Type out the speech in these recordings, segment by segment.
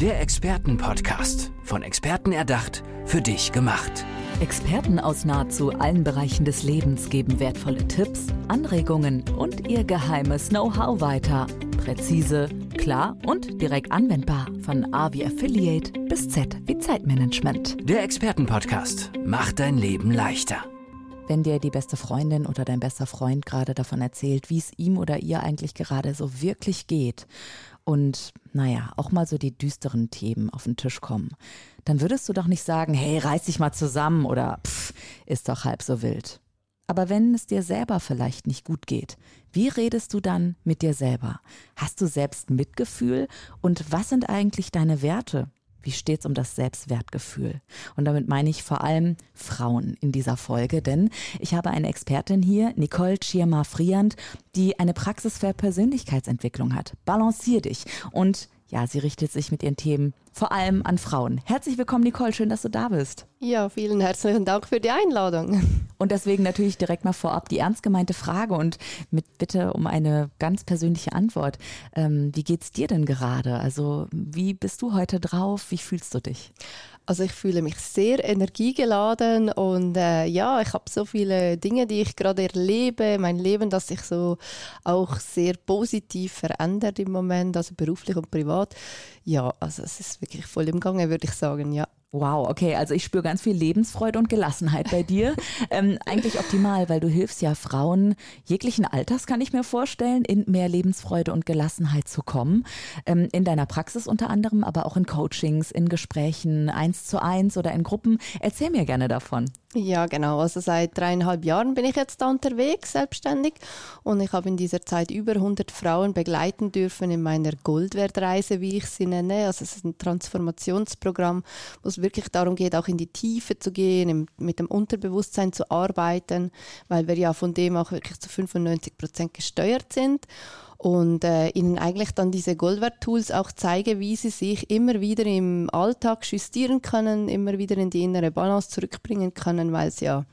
Der Expertenpodcast. Von Experten erdacht, für dich gemacht. Experten aus nahezu allen Bereichen des Lebens geben wertvolle Tipps, Anregungen und ihr geheimes Know-how weiter. Präzise, klar und direkt anwendbar. Von A wie Affiliate bis Z wie Zeitmanagement. Der Expertenpodcast macht dein Leben leichter. Wenn dir die beste Freundin oder dein bester Freund gerade davon erzählt, wie es ihm oder ihr eigentlich gerade so wirklich geht und naja, auch mal so die düsteren Themen auf den Tisch kommen, dann würdest du doch nicht sagen, hey, reiß dich mal zusammen oder pff, ist doch halb so wild. Aber wenn es dir selber vielleicht nicht gut geht, wie redest du dann mit dir selber? Hast du selbst Mitgefühl? Und was sind eigentlich deine Werte? Wie steht's um das Selbstwertgefühl? Und damit meine ich vor allem Frauen in dieser Folge, denn ich habe eine Expertin hier, Nicole Schirmer-Friand, die eine Praxis für Persönlichkeitsentwicklung hat. Balancier dich. Und ja, sie richtet sich mit ihren Themen vor allem an Frauen. Herzlich willkommen, Nicole. Schön, dass du da bist. Ja, vielen herzlichen Dank für die Einladung. Und deswegen natürlich direkt mal vorab die ernst gemeinte Frage und mit Bitte um eine ganz persönliche Antwort. Ähm, wie geht's dir denn gerade? Also, wie bist du heute drauf? Wie fühlst du dich? Also ich fühle mich sehr energiegeladen und äh, ja, ich habe so viele Dinge, die ich gerade erlebe, mein Leben, das sich so auch sehr positiv verändert im Moment, also beruflich und privat. Ja, also es ist wirklich voll im Gange, würde ich sagen, ja. Wow, okay, also ich spüre ganz viel Lebensfreude und Gelassenheit bei dir. ähm, eigentlich optimal, weil du hilfst ja Frauen jeglichen Alters, kann ich mir vorstellen, in mehr Lebensfreude und Gelassenheit zu kommen. Ähm, in deiner Praxis unter anderem, aber auch in Coachings, in Gesprächen, eins zu eins oder in Gruppen. Erzähl mir gerne davon. Ja, genau. Also seit dreieinhalb Jahren bin ich jetzt da unterwegs, selbstständig. Und ich habe in dieser Zeit über 100 Frauen begleiten dürfen in meiner Goldwertreise, wie ich sie nenne. Also es ist ein Transformationsprogramm, wo es wirklich darum geht, auch in die Tiefe zu gehen, im, mit dem Unterbewusstsein zu arbeiten, weil wir ja von dem auch wirklich zu 95 Prozent gesteuert sind und äh, ihnen eigentlich dann diese Goldwert-Tools auch zeige, wie sie sich immer wieder im Alltag justieren können, immer wieder in die innere Balance zurückbringen können, weil es ja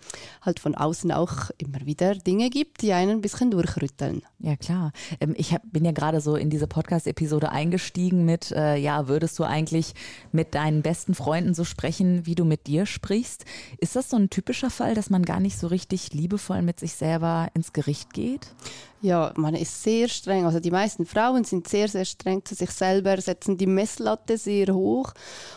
halt von außen auch immer wieder Dinge gibt, die einen ein bisschen durchrütteln. Ja klar. Ähm, ich hab, bin ja gerade so in diese Podcast-Episode eingestiegen mit, äh, ja, würdest du eigentlich mit deinen besten Freunden so sprechen, wie du mit dir sprichst? Ist das so ein typischer Fall, dass man gar nicht so richtig liebevoll mit sich selber ins Gericht geht? Ja, man ist sehr streng. Also die meisten Frauen sind sehr, sehr streng zu sich selber, setzen die Messlatte sehr hoch.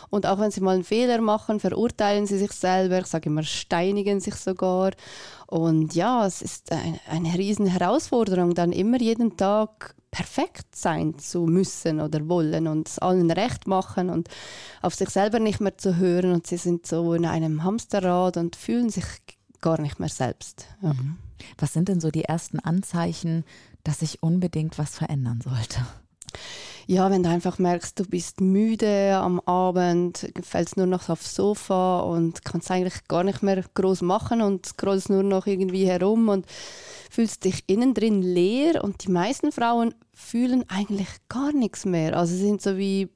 Und auch wenn sie mal einen Fehler machen, verurteilen sie sich selber. Ich sage immer, steinigen sich sogar. Und ja, es ist eine, eine riesen Herausforderung, dann immer jeden Tag perfekt sein zu müssen oder wollen und es allen recht machen und auf sich selber nicht mehr zu hören. Und sie sind so in einem Hamsterrad und fühlen sich gar nicht mehr selbst. Ja. Mhm. Was sind denn so die ersten Anzeichen, dass sich unbedingt was verändern sollte? Ja, wenn du einfach merkst, du bist müde am Abend, fällst nur noch aufs Sofa und kannst eigentlich gar nicht mehr groß machen und scrollst nur noch irgendwie herum und fühlst dich innen drin leer und die meisten Frauen fühlen eigentlich gar nichts mehr. Also sind so wie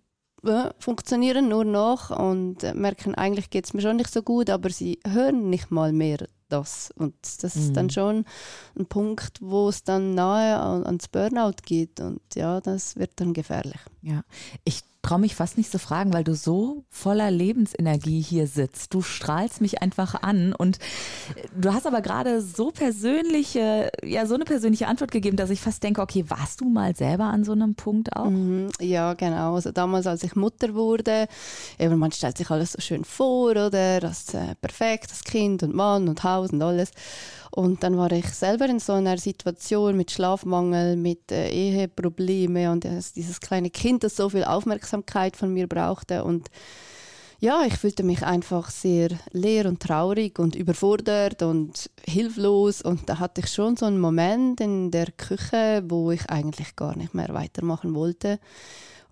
äh, funktionieren nur noch und merken, eigentlich geht es mir schon nicht so gut, aber sie hören nicht mal mehr das. Und das mhm. ist dann mhm. schon ein Punkt, wo es dann nahe ans Burnout geht. Und ja, das wird dann gefährlich. Ja, ich traue mich fast nicht zu fragen, weil du so voller Lebensenergie hier sitzt. Du strahlst mich einfach an und du hast aber gerade so persönliche, ja, so eine persönliche Antwort gegeben, dass ich fast denke, okay, warst du mal selber an so einem Punkt auch? Mhm, ja, genau. Also damals, als ich Mutter wurde, eben man stellt sich alles so schön vor, oder? Das äh, perfekt, das Kind und Mann und Haus und alles. Und dann war ich selber in so einer Situation mit Schlafmangel, mit äh, Eheproblemen und dieses kleine Kind, das so viel Aufmerksamkeit von mir brauchte. Und ja, ich fühlte mich einfach sehr leer und traurig und überfordert und hilflos. Und da hatte ich schon so einen Moment in der Küche, wo ich eigentlich gar nicht mehr weitermachen wollte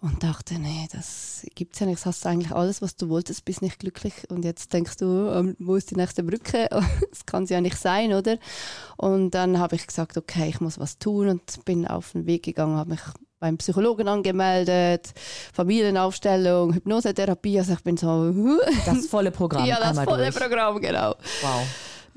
und dachte, nee, das gibt's ja nicht. Das hast du eigentlich alles, was du wolltest, bist nicht glücklich. Und jetzt denkst du, ähm, wo ist die nächste Brücke? das kann es ja nicht sein, oder? Und dann habe ich gesagt, okay, ich muss was tun und bin auf den Weg gegangen, habe mich beim Psychologen angemeldet, Familienaufstellung, Hypnosetherapie. Also ich bin so. das volle Programm. Ja, das volle durch. Programm, genau. Wow.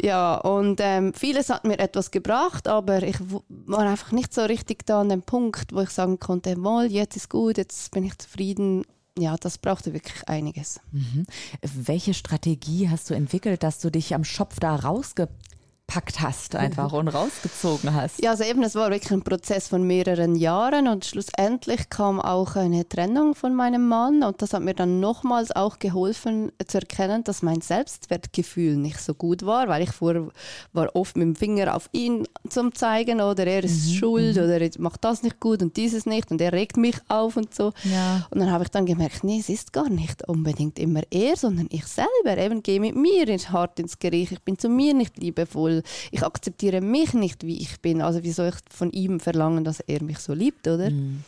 Ja, und ähm, vieles hat mir etwas gebracht, aber ich war einfach nicht so richtig da an dem Punkt, wo ich sagen konnte, mal, jetzt ist gut, jetzt bin ich zufrieden. ja, das brauchte wirklich einiges. Mhm. Welche Strategie hast du entwickelt, dass du dich am Schopf da rausgepackt rausgepackt hast einfach und rausgezogen hast. Ja, also eben, es war wirklich ein Prozess von mehreren Jahren und schlussendlich kam auch eine Trennung von meinem Mann und das hat mir dann nochmals auch geholfen zu erkennen, dass mein Selbstwertgefühl nicht so gut war, weil ich vor war oft mit dem Finger auf ihn zum zeigen oder er ist mhm. schuld mhm. oder er macht das nicht gut und dieses nicht und er regt mich auf und so. Ja. Und dann habe ich dann gemerkt, nee, es ist gar nicht unbedingt immer er, sondern ich selber. Eben gehe mit mir hart ins Gericht. Ich bin zu mir nicht liebevoll weil ich akzeptiere mich nicht, wie ich bin. Also wie soll ich von ihm verlangen, dass er mich so liebt, oder? Mhm.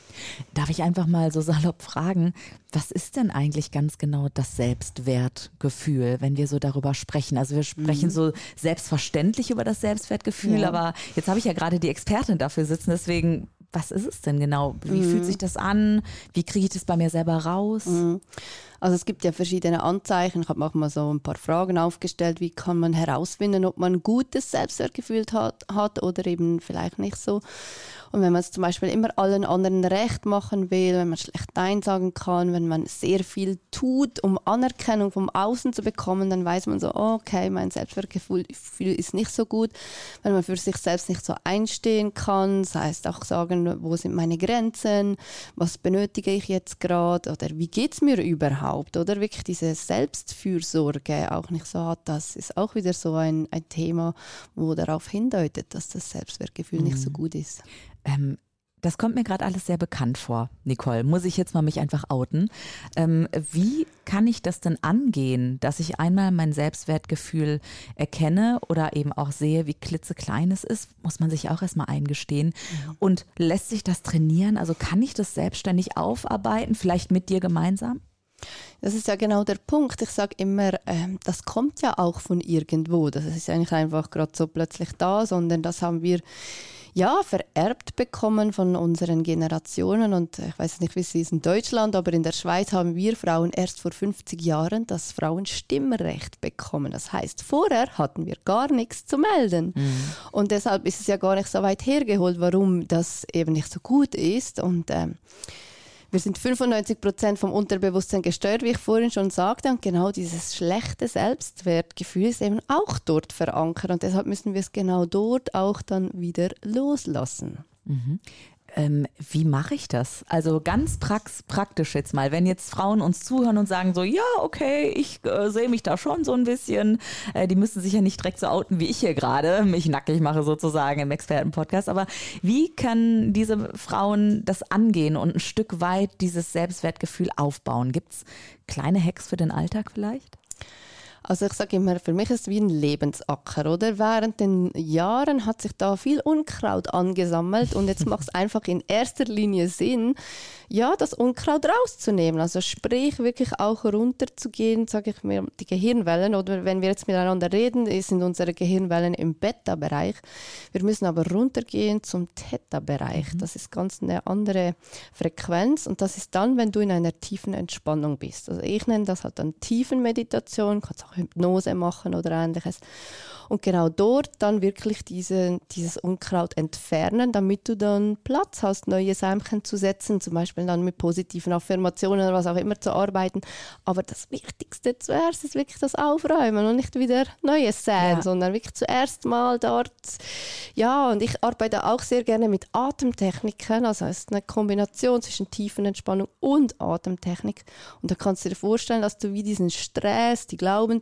Darf ich einfach mal so salopp fragen, was ist denn eigentlich ganz genau das Selbstwertgefühl, wenn wir so darüber sprechen? Also wir sprechen mhm. so selbstverständlich über das Selbstwertgefühl, ja. aber jetzt habe ich ja gerade die Expertin dafür sitzen, deswegen was ist es denn genau? Wie mhm. fühlt sich das an? Wie kriege ich das bei mir selber raus? Mhm. Also es gibt ja verschiedene Anzeichen. Ich habe auch mal so ein paar Fragen aufgestellt. Wie kann man herausfinden, ob man ein gutes Selbstwertgefühl hat, hat oder eben vielleicht nicht so? Und wenn man es zum Beispiel immer allen anderen recht machen will, wenn man schlecht Nein sagen kann, wenn man sehr viel tut, um Anerkennung vom Außen zu bekommen, dann weiß man so, okay, mein Selbstwertgefühl ist nicht so gut. Wenn man für sich selbst nicht so einstehen kann, das heißt auch sagen, wo sind meine Grenzen, was benötige ich jetzt gerade oder wie geht es mir überhaupt oder wirklich diese Selbstfürsorge auch nicht so hat, das ist auch wieder so ein, ein Thema, wo darauf hindeutet, dass das Selbstwertgefühl mhm. nicht so mhm. gut ist. Ähm, das kommt mir gerade alles sehr bekannt vor, Nicole. Muss ich jetzt mal mich einfach outen. Ähm, wie kann ich das denn angehen, dass ich einmal mein Selbstwertgefühl erkenne oder eben auch sehe, wie klitzeklein es ist? Muss man sich auch erstmal eingestehen. Mhm. Und lässt sich das trainieren? Also kann ich das selbstständig aufarbeiten, vielleicht mit dir gemeinsam? Das ist ja genau der Punkt. Ich sage immer, äh, das kommt ja auch von irgendwo. Das ist ja nicht einfach gerade so plötzlich da, sondern das haben wir ja, vererbt bekommen von unseren Generationen. Und ich weiß nicht, wie es ist in Deutschland, aber in der Schweiz haben wir Frauen erst vor 50 Jahren das Frauenstimmrecht bekommen. Das heißt, vorher hatten wir gar nichts zu melden. Mhm. Und deshalb ist es ja gar nicht so weit hergeholt, warum das eben nicht so gut ist. Und ähm, wir sind 95 Prozent vom Unterbewusstsein gesteuert, wie ich vorhin schon sagte. Und genau dieses schlechte Selbstwertgefühl ist eben auch dort verankert. Und deshalb müssen wir es genau dort auch dann wieder loslassen. Mhm ähm, wie mache ich das? Also ganz prax praktisch jetzt mal, wenn jetzt Frauen uns zuhören und sagen so, ja, okay, ich äh, sehe mich da schon so ein bisschen, äh, die müssen sich ja nicht direkt so outen, wie ich hier gerade mich nackig mache sozusagen im Expertenpodcast, aber wie können diese Frauen das angehen und ein Stück weit dieses Selbstwertgefühl aufbauen? Gibt es kleine Hacks für den Alltag vielleicht? Also ich sage immer, für mich ist es wie ein Lebensacker, oder? Während den Jahren hat sich da viel Unkraut angesammelt und jetzt macht es einfach in erster Linie Sinn, ja, das Unkraut rauszunehmen. Also sprich, wirklich auch runterzugehen, sage ich mir, die Gehirnwellen, oder wenn wir jetzt miteinander reden, sind unsere Gehirnwellen im Beta-Bereich. Wir müssen aber runtergehen zum Theta-Bereich. Mhm. Das ist ganz eine andere Frequenz und das ist dann, wenn du in einer tiefen Entspannung bist. Also ich nenne das halt dann Tiefenmeditation, kannst auch Hypnose machen oder ähnliches und genau dort dann wirklich diese, dieses Unkraut entfernen, damit du dann Platz hast, neue Sämchen zu setzen, zum Beispiel dann mit positiven Affirmationen oder was auch immer zu arbeiten. Aber das Wichtigste zuerst ist wirklich das Aufräumen und nicht wieder Neues säen, ja. sondern wirklich zuerst mal dort. Ja, und ich arbeite auch sehr gerne mit Atemtechniken, also es ist eine Kombination zwischen Tiefenentspannung und Atemtechnik. Und da kannst du dir vorstellen, dass du wie diesen Stress, die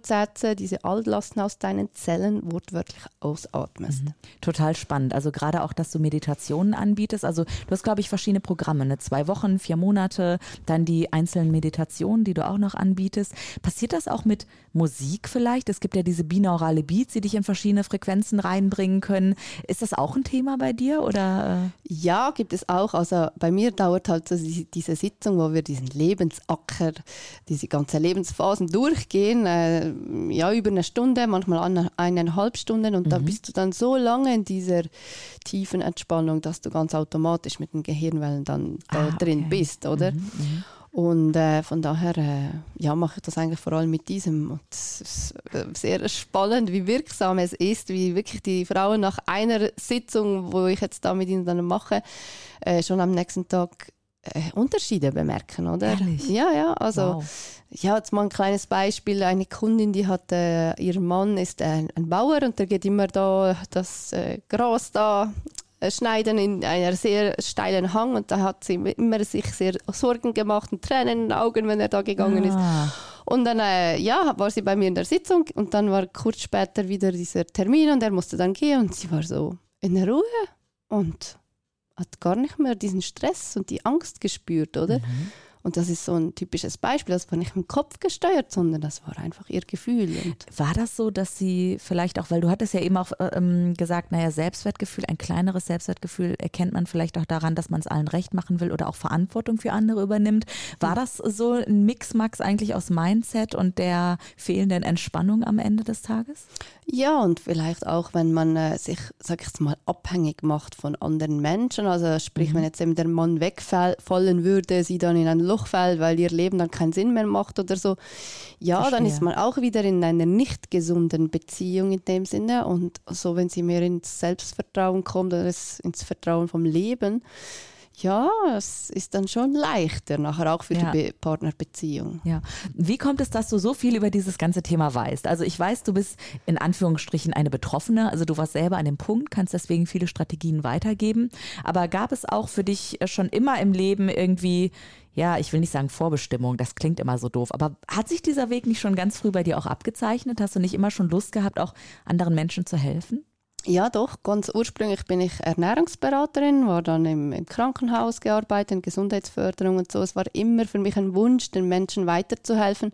Glaubenssätze, diese Altlasten aus deinen Zellen wortwörtlich ausatmest. Mhm. Total spannend. Also gerade auch, dass du Meditationen anbietest. Also du hast, glaube ich, verschiedene Programme, ne? zwei Wochen, vier Monate, dann die einzelnen Meditationen, die du auch noch anbietest. Passiert das auch mit Musik vielleicht? Es gibt ja diese binaurale Beats, die dich in verschiedene Frequenzen reinbringen können. Ist das auch ein Thema bei dir? Oder? Ja, gibt es auch. Also bei mir dauert halt so diese Sitzung, wo wir diesen Lebensacker, diese ganze Lebensphasen durchgehen, ja, über eine Stunde, manchmal eine eineinhalb Stunden und mhm. da bist du dann so lange in dieser tiefen Entspannung, dass du ganz automatisch mit den Gehirnwellen dann da ah, drin okay. bist, oder? Mhm, mhm. Und äh, von daher äh, ja, mache ich das eigentlich vor allem mit diesem. Und es ist äh, sehr spannend, wie wirksam es ist, wie wirklich die Frauen nach einer Sitzung, wo ich jetzt da mit ihnen dann mache, äh, schon am nächsten Tag Unterschiede bemerken, oder? Ehrlich? Ja, ja, also Wow. ja, jetzt mal ein kleines Beispiel. Eine Kundin, die hat, äh, ihr Mann ist ein, ein Bauer und der geht immer da das äh, Gras da äh, schneiden in einer sehr steilen Hang und da hat sie immer sich sehr Sorgen gemacht und Tränen in den Augen, wenn er da gegangen ist. Ah. Und dann äh, ja, war sie bei mir in der Sitzung und dann war kurz später wieder dieser Termin und er musste dann gehen und sie war so in der Ruhe und hat gar nicht mehr diesen Stress und die Angst gespürt, oder? Und das ist so ein typisches Beispiel, das war nicht im Kopf gesteuert, sondern das war einfach ihr Gefühl. Und War das so, dass sie vielleicht auch, weil du hattest ja eben auch äh, ähm, gesagt, naja, Selbstwertgefühl, ein kleineres Selbstwertgefühl erkennt man vielleicht auch daran, dass man es allen recht machen will oder auch Verantwortung für andere übernimmt. War das so ein Mixmax eigentlich aus Mindset und der fehlenden Entspannung am Ende des Tages? Ja, und vielleicht auch, wenn man äh, sich, sag ich jetzt mal, abhängig macht von anderen Menschen. Also sprich, wenn jetzt eben der Mann wegfallen würde, sie dann in ein Loch fällt, weil ihr Leben dann keinen Sinn mehr macht oder so. Ja, dann Verstehe. ist man auch wieder in einer nicht gesunden Beziehung in dem Sinne. Und so, wenn sie mehr ins Selbstvertrauen kommt oder ins Vertrauen vom Leben, ja, es ist dann schon leichter nachher auch für Ja. die Be Partnerbeziehung. Ja. Wie kommt es, dass du so viel über dieses ganze Thema weißt? Also ich weiß, du bist in Anführungsstrichen eine Betroffene, also du warst selber an dem Punkt, kannst deswegen viele Strategien weitergeben. Aber gab es auch für dich schon immer im Leben irgendwie, ja, ich will nicht sagen Vorbestimmung, das klingt immer so doof, aber hat sich dieser Weg nicht schon ganz früh bei dir auch abgezeichnet? Hast du nicht immer schon Lust gehabt, auch anderen Menschen zu helfen? Ja, doch. Ganz ursprünglich bin ich Ernährungsberaterin, war dann im, im Krankenhaus gearbeitet, in Gesundheitsförderung und so. Es war immer für mich ein Wunsch, den Menschen weiterzuhelfen.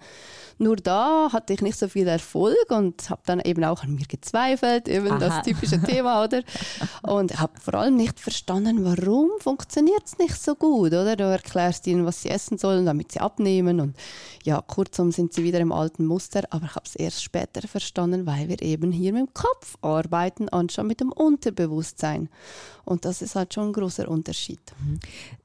Nur da hatte ich nicht so viel Erfolg und habe dann eben auch an mir gezweifelt, eben Aha. das typische Thema, oder? Und habe vor allem nicht verstanden, warum funktioniert es nicht so gut, oder? Du erklärst ihnen, was sie essen sollen, damit sie abnehmen und ja, kurzum sind sie wieder im alten Muster, aber ich habe es erst später verstanden, weil wir eben hier mit dem Kopf arbeiten, anstatt mit dem Unterbewusstsein. Und das ist halt schon ein großer Unterschied.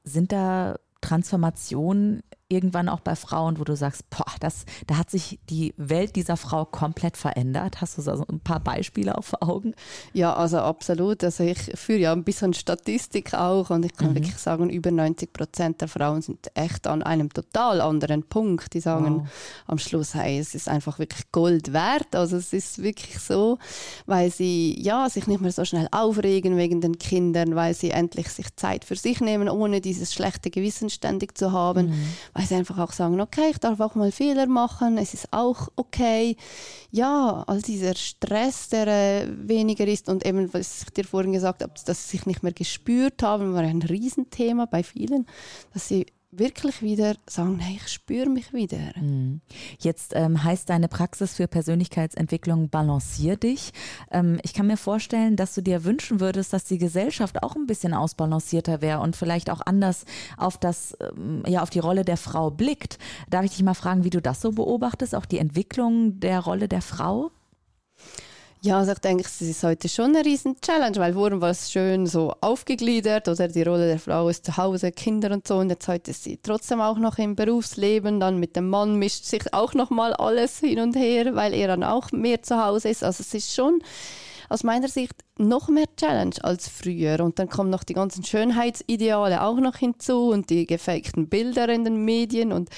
Sind da Transformationen irgendwann auch bei Frauen, wo du sagst, boah, das, da hat sich die Welt dieser Frau komplett verändert? Hast du so ein paar Beispiele auch vor Augen? Ja, also absolut. Also ich führe ja ein bisschen Statistik auch und ich kann Mhm. wirklich sagen, über 90 Prozent der Frauen sind echt an einem total anderen Punkt. Die sagen Wow. am Schluss, hey, es ist einfach wirklich Gold wert. Also es ist wirklich so, weil sie ja sich nicht mehr so schnell aufregen wegen den Kindern, weil sie endlich sich Zeit für sich nehmen, ohne dieses schlechte Gewissen ständig zu haben, weil sie einfach auch sagen, okay, ich darf auch mal Fehler machen, es ist auch okay. Ja, all dieser Stress, der äh, weniger ist und eben, was ich dir vorhin gesagt habe, dass sie sich nicht mehr gespürt haben, war ein Riesenthema bei vielen, dass sie wirklich wieder sagen, hey, ich spüre mich wieder. Jetzt ähm, heißt deine Praxis für Persönlichkeitsentwicklung Balancier dich. Ähm, ich kann mir vorstellen, dass du dir wünschen würdest, dass die Gesellschaft auch ein bisschen ausbalancierter wäre und vielleicht auch anders auf das, ähm, ja, auf die Rolle der Frau blickt. Darf ich dich mal fragen, wie du das so beobachtest, auch die Entwicklung der Rolle der Frau? Ja, also ich denke, es ist heute schon eine riesen Challenge, weil vorhin war es schön so aufgegliedert oder die Rolle der Frau ist zu Hause, Kinder und so und jetzt heute ist sie trotzdem auch noch im Berufsleben, dann mit dem Mann mischt sich auch noch mal alles hin und her, weil er dann auch mehr zu Hause ist. Also es ist schon aus meiner Sicht noch mehr Challenge als früher. Und dann kommen noch die ganzen Schönheitsideale auch noch hinzu und die gefakten Bilder in den Medien. Und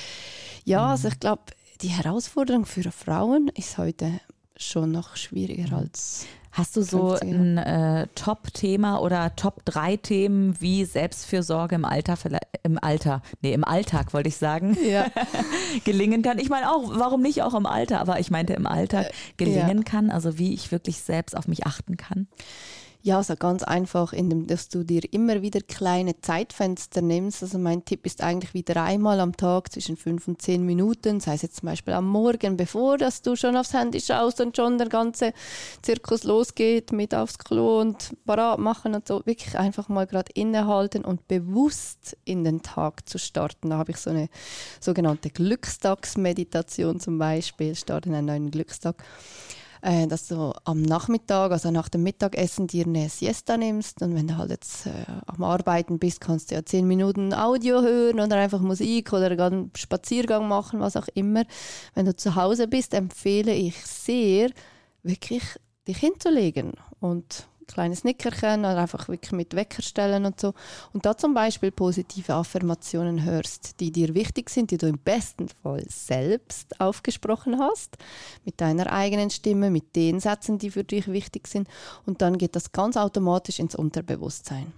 ja, also ich glaube, die Herausforderung für Frauen ist heute schon noch schwieriger als Hast du so 50er. ein äh, Top-Thema oder Top 3 Themen wie Selbstfürsorge im Alter, vielleicht- im Alter, nee, im Alltag wollte ich sagen, ja. gelingen kann? Ich meine auch, warum nicht auch im Alter, aber ich meinte im Alltag gelingen ja. kann, also wie ich wirklich selbst auf mich achten kann. Ja, also ganz einfach, indem dass du dir immer wieder kleine Zeitfenster nimmst. Also mein Tipp ist eigentlich wie dreimal am Tag zwischen fünf und zehn Minuten, sei es jetzt zum Beispiel am Morgen, bevor dass du schon aufs Handy schaust und schon der ganze Zirkus losgeht mit aufs Klo und parat machen und so. Wirklich einfach mal gerade innehalten und bewusst in den Tag zu starten. Da habe ich so eine sogenannte Glückstagsmeditation zum Beispiel, starte in einen neuen Glückstag äh, dass du am Nachmittag, also nach dem Mittagessen, dir eine Siesta nimmst. Und wenn du halt jetzt äh, am Arbeiten bist, kannst du ja zehn Minuten Audio hören oder einfach Musik oder einen Spaziergang machen, was auch immer. Wenn du zu Hause bist, empfehle ich sehr, wirklich dich hinzulegen und kleines Nickerchen oder einfach wirklich mit Wecker stellen und so. Und da zum Beispiel positive Affirmationen hörst, die dir wichtig sind, die du im besten Fall selbst aufgesprochen hast, mit deiner eigenen Stimme, mit den Sätzen, die für dich wichtig sind. Und dann geht das ganz automatisch ins Unterbewusstsein.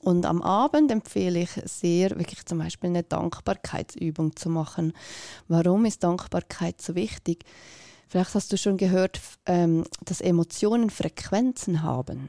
Und am Abend empfehle ich sehr, wirklich zum Beispiel eine Dankbarkeitsübung zu machen. Warum ist Dankbarkeit so wichtig? Vielleicht hast du schon gehört, ähm, dass Emotionen Frequenzen haben.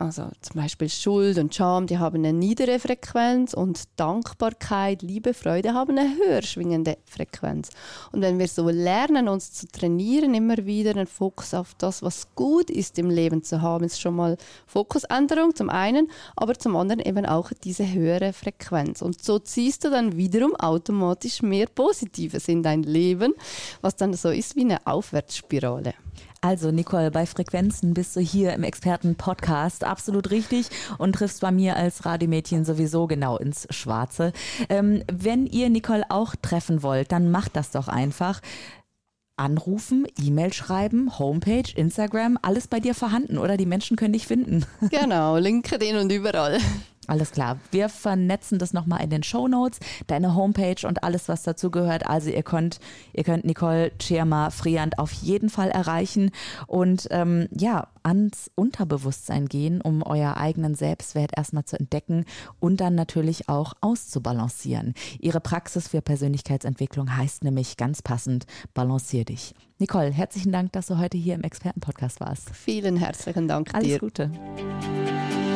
Also zum Beispiel Schuld und Scham, die haben eine niedere Frequenz und Dankbarkeit, Liebe, Freude haben eine höher schwingende Frequenz. Und wenn wir so lernen, uns zu trainieren, immer wieder einen Fokus auf das, was gut ist im Leben zu haben, ist schon mal Fokusänderung zum einen, aber zum anderen eben auch diese höhere Frequenz. Und so ziehst du dann wiederum automatisch mehr Positives in dein Leben, was dann so ist wie eine Aufwärtsspirale. Also Nicole, bei Frequenzen bist du hier im Experten-Podcast absolut richtig und triffst bei mir als Radiomädchen sowieso genau ins Schwarze. Ähm, wenn ihr Nicole auch treffen wollt, dann macht das doch einfach. Anrufen, E-Mail schreiben, Homepage, Instagram, alles bei dir vorhanden, oder? Die Menschen können dich finden. Genau, LinkedIn und überall. Alles klar. Wir vernetzen das nochmal in den Show Notes, deine Homepage und alles, was dazugehört. Also ihr könnt, ihr könnt Nicole Schirmer Friand auf jeden Fall erreichen und ähm, ja, ans Unterbewusstsein gehen, um euer eigenen Selbstwert erstmal zu entdecken und dann natürlich auch auszubalancieren. Ihre Praxis für Persönlichkeitsentwicklung heißt nämlich ganz passend, balancier dich. Nicole, herzlichen Dank, dass du heute hier im Expertenpodcast warst. Vielen herzlichen Dank Alles dir. Gute.